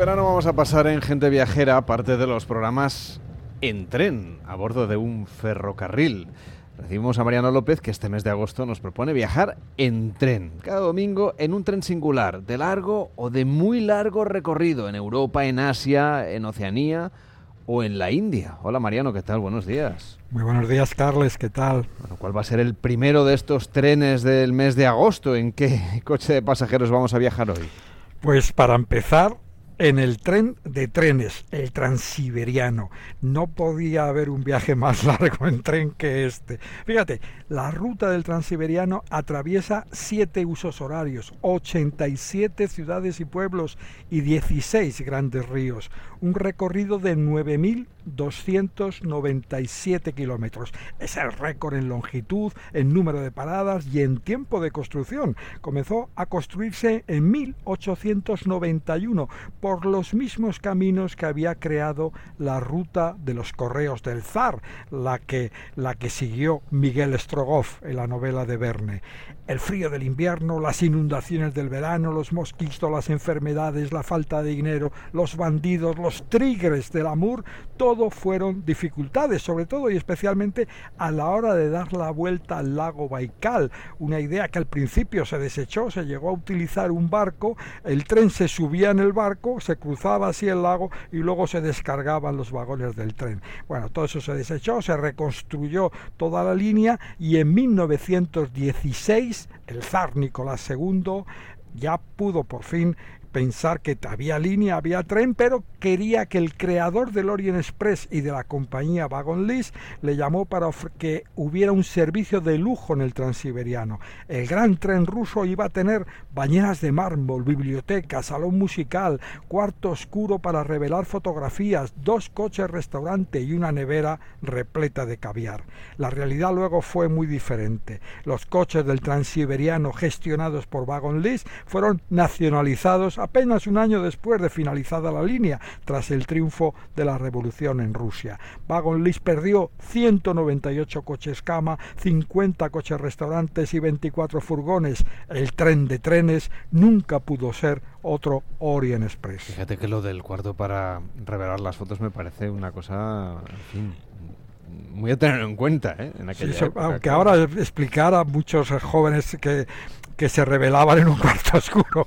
verano vamos a pasar en Gente Viajera parte de los programas en tren, a bordo de un ferrocarril. Recibimos a Mariano López que este mes de agosto nos propone viajar en tren, cada domingo en un tren singular, de largo o de muy largo recorrido, en Europa, en Asia, en Oceanía o en la India. Hola Mariano, ¿qué tal? Buenos días. Muy buenos días, Carles, ¿qué tal? Bueno, ¿Cuál va a ser el primero de estos trenes del mes de agosto? ¿En qué coche de pasajeros vamos a viajar hoy? Pues para empezar, en el tren de trenes, el transiberiano. No podía haber un viaje más largo en tren que este. Fíjate, la ruta del transiberiano atraviesa siete usos horarios, 87 ciudades y pueblos y 16 grandes ríos. Un recorrido de 9.297 kilómetros. Es el récord en longitud, en número de paradas y en tiempo de construcción. Comenzó a construirse en 1891 por los mismos caminos que había creado la ruta de los correos del zar, la que, la que siguió Miguel Strogoff en la novela de Verne. El frío del invierno, las inundaciones del verano, los mosquitos, las enfermedades, la falta de dinero, los bandidos, los trígeres del Amur, todo fueron dificultades, sobre todo y especialmente a la hora de dar la vuelta al lago Baikal, una idea que al principio se desechó, se llegó a utilizar un barco, el tren se subía en el barco, se cruzaba así el lago y luego se descargaban los vagones del tren. Bueno, todo eso se desechó, se reconstruyó toda la línea y en 1916 el zar Nicolás II ya pudo por fin pensar que había línea, había tren, pero quería que el creador del Orient Express y de la compañía Wagon List le llamó para que hubiera un servicio de lujo en el transiberiano. El gran tren ruso iba a tener bañeras de mármol, biblioteca, salón musical, cuarto oscuro para revelar fotografías, dos coches restaurante y una nevera repleta de caviar. La realidad luego fue muy diferente. Los coches del transiberiano gestionados por Wagon List fueron nacionalizados apenas un año después de finalizada la línea, tras el triunfo de la revolución en Rusia. Wagon List perdió 198 coches cama, 50 coches restaurantes y 24 furgones. El tren de trenes nunca pudo ser otro Orient Express. Fíjate que lo del cuarto para revelar las fotos me parece una cosa, fin, muy a tener en cuenta, ¿eh? En sí, aunque ahora explicar a muchos jóvenes que que se revelaban en un cuarto oscuro.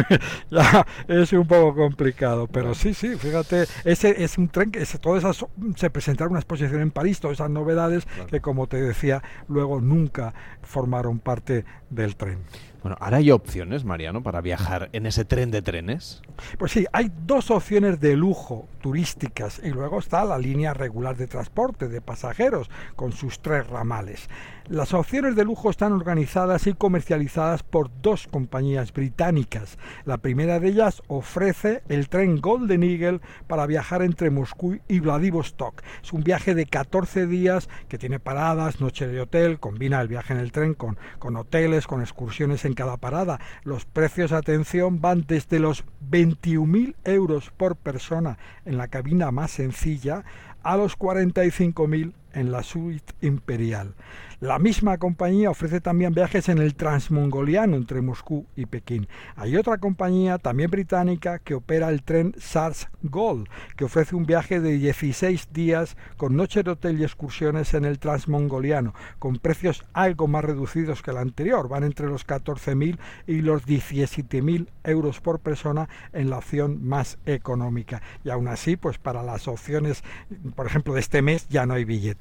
ya es un poco complicado, pero sí, sí, fíjate, ese es un tren que todas esas se presentaron una exposición en París, todas esas novedades que como te decía, luego nunca formaron parte del tren. Bueno, ahora hay opciones, Mariano, para viajar en ese tren de trenes. Pues sí, hay dos opciones de lujo turísticas y luego está la línea regular de transporte de pasajeros con sus tres ramales. Las opciones de lujo están organizadas y comercializadas por dos compañías británicas. La primera de ellas ofrece el tren Golden Eagle para viajar entre Moscú y Vladivostok. Es un viaje de 14 días que tiene paradas, noche de hotel, combina el viaje en el tren con, con hoteles, con excursiones en cada parada. Los precios, atención, van desde los 21.000 euros por persona en la cabina más sencilla a los 45.000 en la suite imperial. La misma compañía ofrece también viajes en el transmongoliano entre Moscú y Pekín. Hay otra compañía también británica que opera el tren SARS Gold, que ofrece un viaje de 16 días con noche de hotel y excursiones en el transmongoliano, con precios algo más reducidos que el anterior, van entre los 14.000 y los 17.000 euros por persona en la opción más económica. Y aún así, pues para las opciones, por ejemplo, de este mes ya no hay billetes.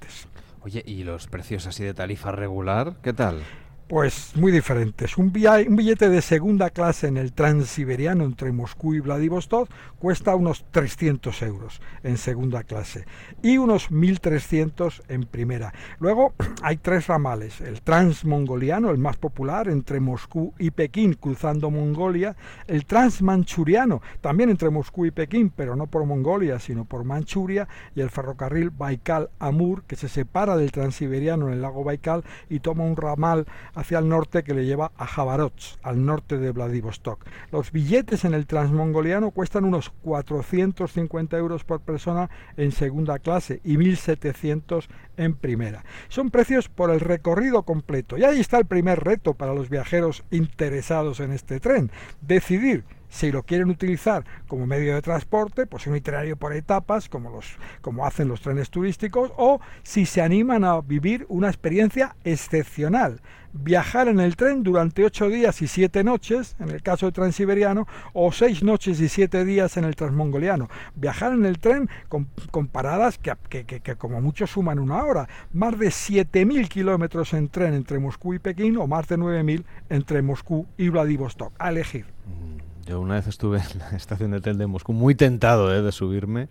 Oye, ¿y los precios así de tarifa regular? ¿Qué tal? Pues muy diferentes. Un, billete de segunda clase en el transiberiano entre Moscú y Vladivostok cuesta unos 300 euros en segunda clase y unos 1.300 en primera. Luego hay tres ramales. El transmongoliano, el más popular, entre Moscú y Pekín, cruzando Mongolia. El transmanchuriano, también entre Moscú y Pekín, pero no por Mongolia, sino por Manchuria. Y el ferrocarril Baikal-Amur, que se separa del transiberiano en el lago Baikal y toma un ramal hacia el norte que le lleva a Javarots, al norte de Vladivostok. Los billetes en el transmongoliano cuestan unos 450 euros por persona en segunda clase y 1.700 en primera. Son precios por el recorrido completo. Y ahí está el primer reto para los viajeros interesados en este tren, decidir si lo quieren utilizar como medio de transporte, pues un itinerario por etapas, como, los, como hacen los trenes turísticos, o si se animan a vivir una experiencia excepcional, viajar en el tren durante ocho días y siete noches, en el caso del transiberiano, o seis noches y siete días en el transmongoliano. Viajar en el tren con, paradas que, que, que, como mucho suman una hora. Más de 7.000 kilómetros en tren entre Moscú y Pekín, o más de 9.000 entre Moscú y Vladivostok. A elegir. Mm. Yo una vez estuve en la estación de tren de Moscú muy tentado eh, de subirme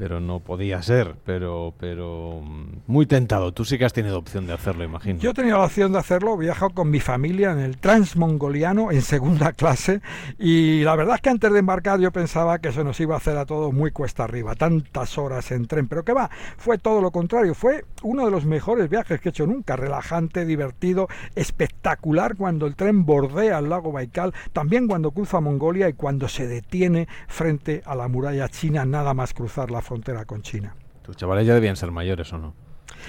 pero no podía ser, pero, pero mm, muy tentado. Tú sí que has tenido opción de hacerlo, imagino. Yo he tenido la opción de hacerlo, he viajado con mi familia en el transmongoliano en segunda clase y la verdad es que antes de embarcar yo pensaba que se nos iba a hacer a todos muy cuesta arriba, tantas horas en tren, pero que va, fue todo lo contrario, fue uno de los mejores viajes que he hecho nunca, relajante, divertido, espectacular cuando el tren bordea el lago Baikal, también cuando cruza Mongolia y cuando se detiene frente a la muralla china, nada más cruzar la frontera con China. Tus chavales ya debían ser mayores o no?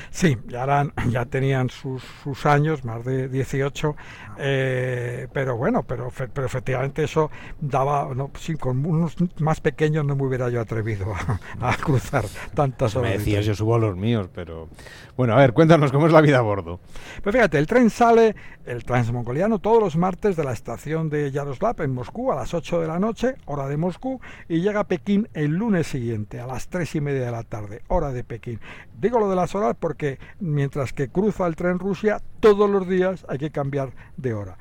Sí, ya, eran, ya tenían sus, sus, años, más de 18, eh, pero bueno, pero, pero, efectivamente eso daba, no, sí, con unos más pequeños no me hubiera yo atrevido a, cruzar tantas horas. Me decías, yo subo a los míos, pero bueno, a ver, cuéntanos cómo es la vida a bordo. Pues fíjate, el tren sale, el transmongoliano, todos los martes de la estación de Yaroslav en Moscú a las 8 de la noche, hora de Moscú, y llega a Pekín el lunes siguiente a las 3 y media de la tarde, hora de Pekín. Digo lo de las horas porque mientras que cruza el tren Rusia, todos los días hay que cambiar de hora.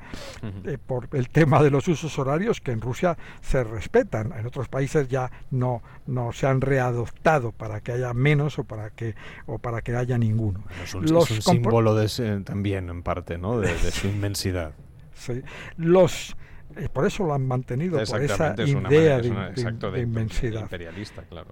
Eh, por el tema de los usos horarios que en Rusia se respetan. En otros países ya no, no se han readoptado para que haya menos o para que, o para que haya ninguno. Es un, los símbolo de también, en parte, ¿no? de, su inmensidad. Sí. Los eh, por eso lo han mantenido, por esa idea de, inmensidad. Imperialista, claro.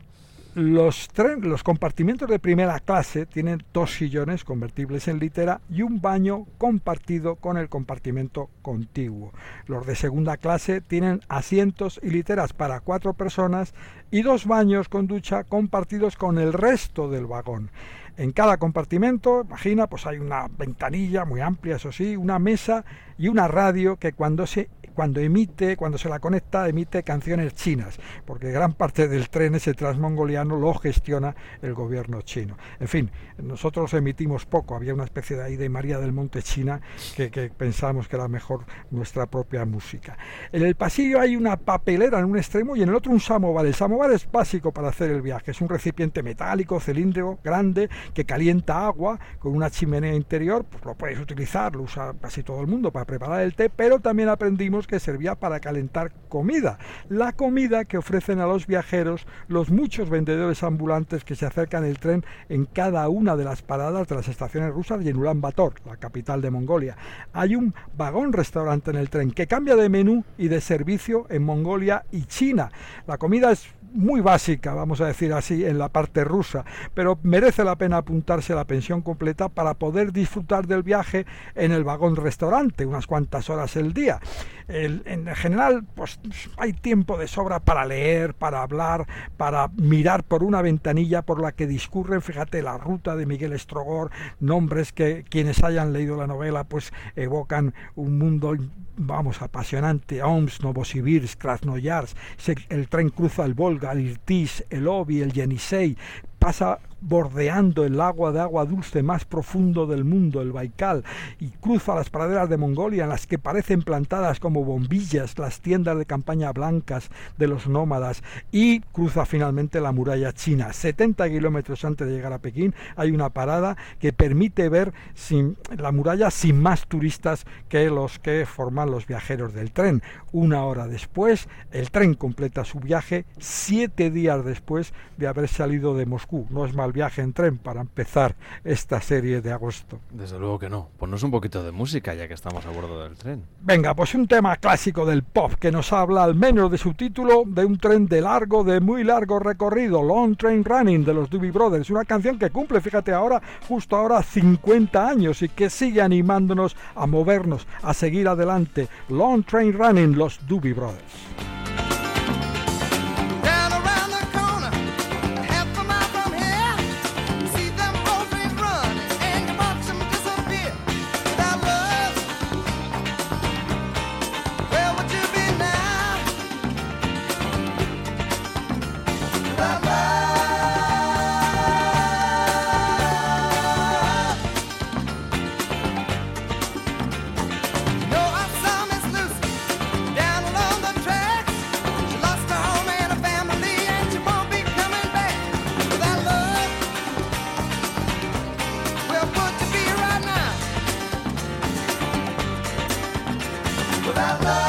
Los, los compartimentos de primera clase tienen dos sillones convertibles en litera y un baño compartido con el compartimento contiguo. Los de segunda clase tienen asientos y literas para cuatro personas y dos baños con ducha compartidos con el resto del vagón. En cada compartimento, imagina, pues hay una ventanilla muy amplia, eso sí, una mesa y una radio que cuando se cuando emite, cuando se la conecta, emite canciones chinas, porque gran parte del tren ese transmongoliano lo gestiona el gobierno chino. En fin, nosotros emitimos poco, había una especie de ahí de María del Monte China que, que pensábamos que era mejor nuestra propia música. En el pasillo hay una papelera en un extremo y en el otro un samovar. El samovar es básico para hacer el viaje, es un recipiente metálico, cilíndrico, grande, que calienta agua con una chimenea interior, pues lo puedes utilizar, lo usa casi todo el mundo para preparar el té, pero también aprendimos que servía para calentar comida, la comida que ofrecen a los viajeros los muchos vendedores ambulantes que se acercan el tren en cada una de las paradas de las estaciones rusas y en Ulan Bator, la capital de Mongolia. Hay un vagón restaurante en el tren que cambia de menú y de servicio en Mongolia y China. La comida es muy básica, vamos a decir así, en la parte rusa, pero merece la pena apuntarse a la pensión completa para poder disfrutar del viaje en el vagón restaurante, unas cuantas horas el día. En general, pues hay tiempo de sobra para leer, para hablar, para mirar por una ventanilla por la que discurren, fíjate, la ruta de Miguel Estrogor, nombres que quienes hayan leído la novela pues evocan un mundo vamos, apasionante, Oms, Novosibirsk, Krasnoyarsk, el tren cruza el Volga, el Irtis, el Obi, el Yenisei, pasa bordeando el agua de agua dulce más profundo del mundo, el Baikal, y cruza las praderas de Mongolia en las que parecen plantadas como bombillas las tiendas de campaña blancas de los nómadas, y cruza finalmente la muralla china. 70 kilómetros antes de llegar a Pekín hay una parada que permite ver sin, la muralla sin más turistas que los que forman los viajeros del tren. Una hora después, el tren completa su viaje siete días después de haber salido de Moscú. No es viaje en tren para empezar esta serie de agosto. Desde luego que no. Ponnos un poquito de música ya que estamos a bordo del tren. Venga, pues un tema clásico del pop que nos habla al menos de su título de un tren de largo, de muy largo recorrido, Long Train Running de los Doobie Brothers. Una canción que cumple, fíjate ahora, justo ahora 50 años y que sigue animándonos a movernos, a seguir adelante. Long Train Running, los Doobie Brothers. without love.